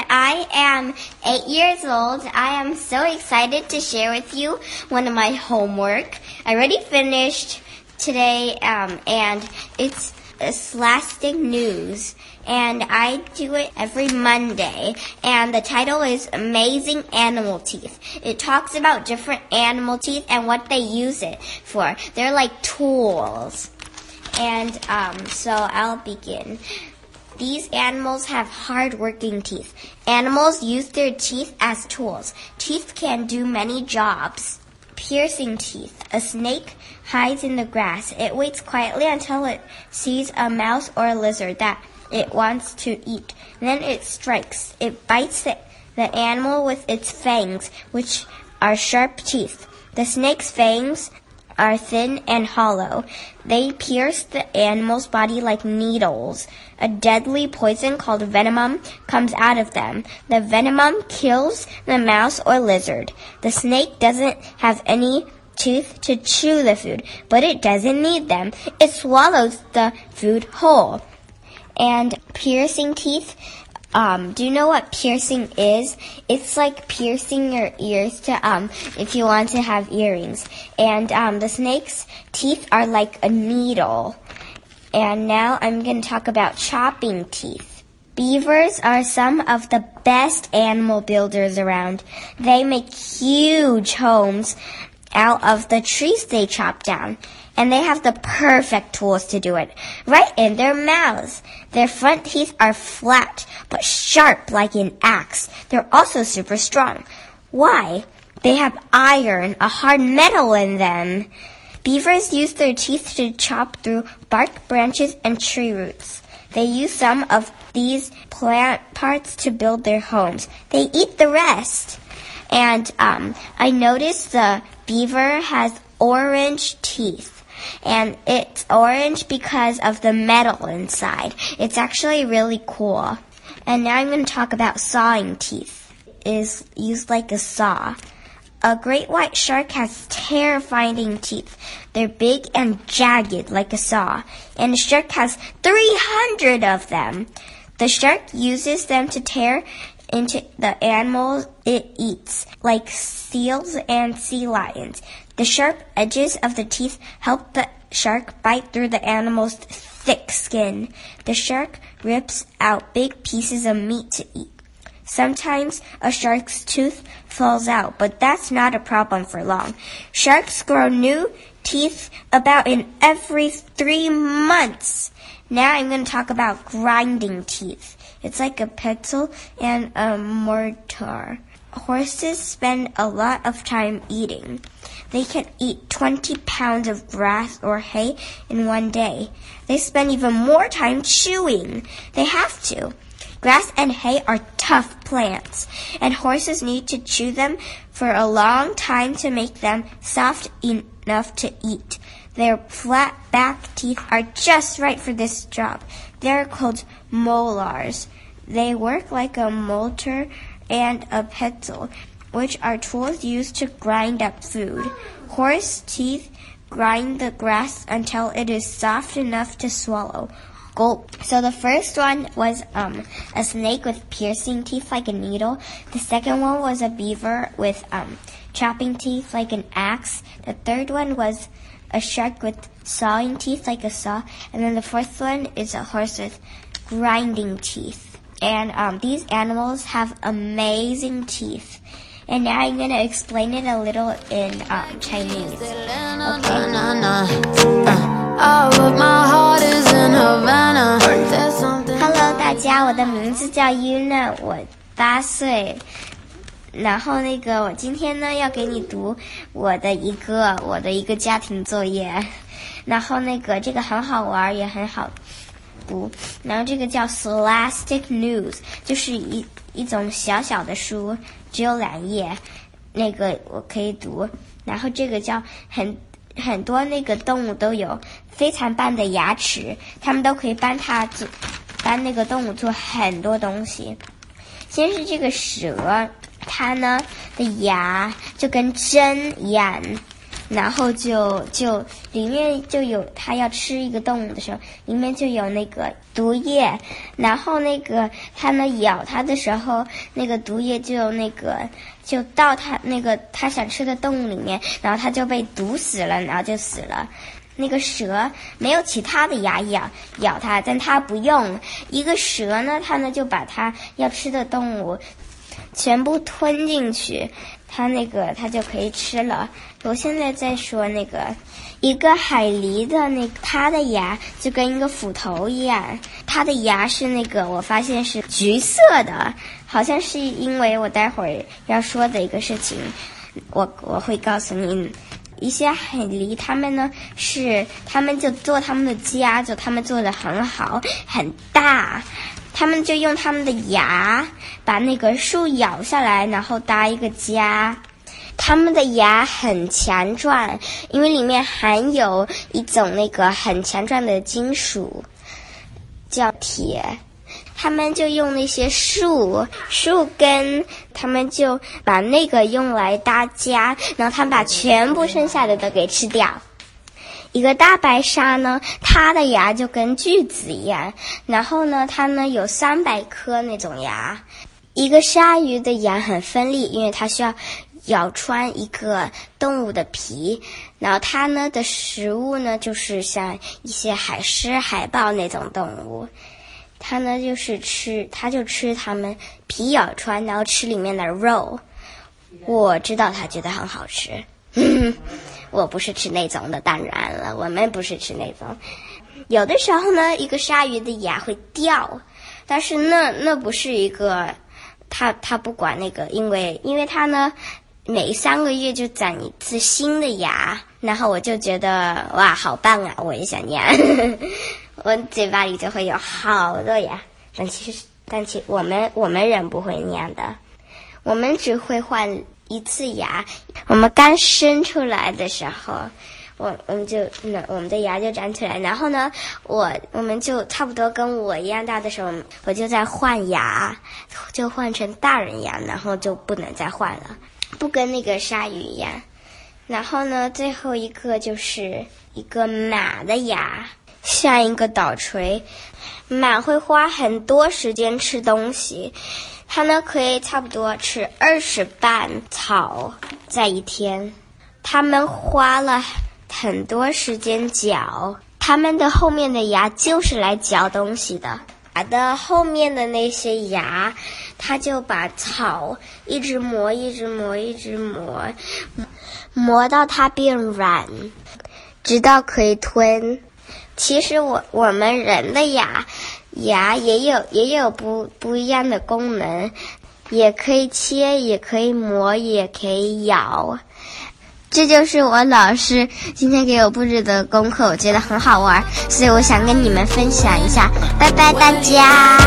and I am eight years old. I am so excited to share with you one of my homework. I already finished today um, and it's a Scholastic News and I do it every Monday. And the title is Amazing Animal Teeth. It talks about different animal teeth and what they use it for. They're like tools. And um, so I'll begin. These animals have hard-working teeth. Animals use their teeth as tools. Teeth can do many jobs. Piercing teeth. A snake hides in the grass. It waits quietly until it sees a mouse or a lizard that it wants to eat. Then it strikes. It bites the, the animal with its fangs, which are sharp teeth. The snake's fangs are thin and hollow. They pierce the animal's body like needles. A deadly poison called venom comes out of them. The venom kills the mouse or lizard. The snake doesn't have any tooth to chew the food, but it doesn't need them. It swallows the food whole. And piercing teeth um, do you know what piercing is? It's like piercing your ears to um, if you want to have earrings. And um, the snake's teeth are like a needle. And now I'm going to talk about chopping teeth. Beavers are some of the best animal builders around. They make huge homes out of the trees they chop down and they have the perfect tools to do it, right in their mouths. Their front teeth are flat, but sharp like an axe. They're also super strong. Why? They have iron, a hard metal in them. Beavers use their teeth to chop through bark, branches, and tree roots. They use some of these plant parts to build their homes. They eat the rest. And um, I noticed the beaver has orange teeth and it's orange because of the metal inside. It's actually really cool. And now I'm going to talk about sawing teeth. It is used like a saw. A great white shark has terrifying teeth. They're big and jagged like a saw, and a shark has 300 of them. The shark uses them to tear into the animals it eats, like seals and sea lions. The sharp edges of the teeth help the shark bite through the animal's thick skin. The shark rips out big pieces of meat to eat. Sometimes a shark's tooth falls out, but that's not a problem for long. Sharks grow new teeth about in every three months. Now I'm going to talk about grinding teeth. It's like a pencil and a mortar. Horses spend a lot of time eating. They can eat 20 pounds of grass or hay in one day. They spend even more time chewing. They have to. Grass and hay are tough plants, and horses need to chew them for a long time to make them soft enough to eat. Their flat back teeth are just right for this job. They're called molars. They work like a mortar and a pestle, which are tools used to grind up food. Horse teeth grind the grass until it is soft enough to swallow. Gulp. So the first one was um, a snake with piercing teeth like a needle. The second one was a beaver with um, chopping teeth like an axe. The third one was a shark with sawing teeth like a saw. And then the fourth one is a horse with grinding teeth and um, these animals have amazing teeth. And now I'm going to explain it a little in um, Chinese. Okay? Hello，大家，我的名字叫 Yuna，我八岁。然后那个，我今天呢要给你读我的一个我的一个家庭作业。然后那个这个很好玩，也很好。 读，然后这个叫 Scholastic News，就是一一种小小的书，只有两页，那个我可以读。然后这个叫很很多那个动物都有非常棒的牙齿，他们都可以帮它做帮那个动物做很多东西。先是这个蛇，它呢的牙就跟针一样，然后就就里面就有它要吃一个动物的时候，里面就有那个毒液，然后那个它呢咬它的时候，那个毒液就那个就到它那个它想吃的动物里面，然后它就被毒死了，然后就死了。那个蛇没有其他的牙咬咬它，但它不用一个蛇呢，它呢就把它要吃的动物全部吞进去，它那个它就可以吃了。我现在在说那个一个海狸的那它的牙就跟一个斧头一样，它的牙是那个我发现是橘色的，好像是因为我待会儿要说的一个事情，我我会告诉你。一些海狸，他们呢是，他们就做他们的家，就他们做的很好，很大，他们就用他们的牙把那个树咬下来，然后搭一个家。他们的牙很强壮，因为里面含有一种那个很强壮的金属，叫铁。他们就用那些树树根，他们就把那个用来搭家，然后他们把全部剩下的都给吃掉。一个大白鲨呢，它的牙就跟锯子一样，然后呢，它呢有三百颗那种牙。一个鲨鱼的牙很锋利，因为它需要咬穿一个动物的皮。然后它呢的食物呢，就是像一些海狮、海豹那种动物。它呢，就是吃，它就吃它们皮咬穿，然后吃里面的肉。我知道它觉得很好吃，我不是吃那种的，当然了，我们不是吃那种。有的时候呢，一个鲨鱼的牙会掉，但是那那不是一个，它它不管那个，因为因为它呢，每三个月就长一次新的牙，然后我就觉得哇，好棒啊，我也想念。我嘴巴里就会有好多牙，但其实，但其我们我们人不会那样的，我们只会换一次牙。我们刚生出来的时候，我我们就那我们的牙就长起来，然后呢，我我们就差不多跟我一样大的时候，我就在换牙，就换成大人牙，然后就不能再换了，不跟那个鲨鱼一样。然后呢，最后一个就是一个马的牙。像一个倒锤，马会花很多时间吃东西，它呢可以差不多吃二十瓣草在一天。它们花了很多时间嚼，它们的后面的牙就是来嚼东西的。马的后面的那些牙，它就把草一直磨，一直磨，一直磨，磨到它变软，直到可以吞。其实我我们人的牙牙也有也有不不一样的功能，也可以切，也可以磨，也可以咬。这就是我老师今天给我布置的功课，我觉得很好玩，所以我想跟你们分享一下。拜拜，大家。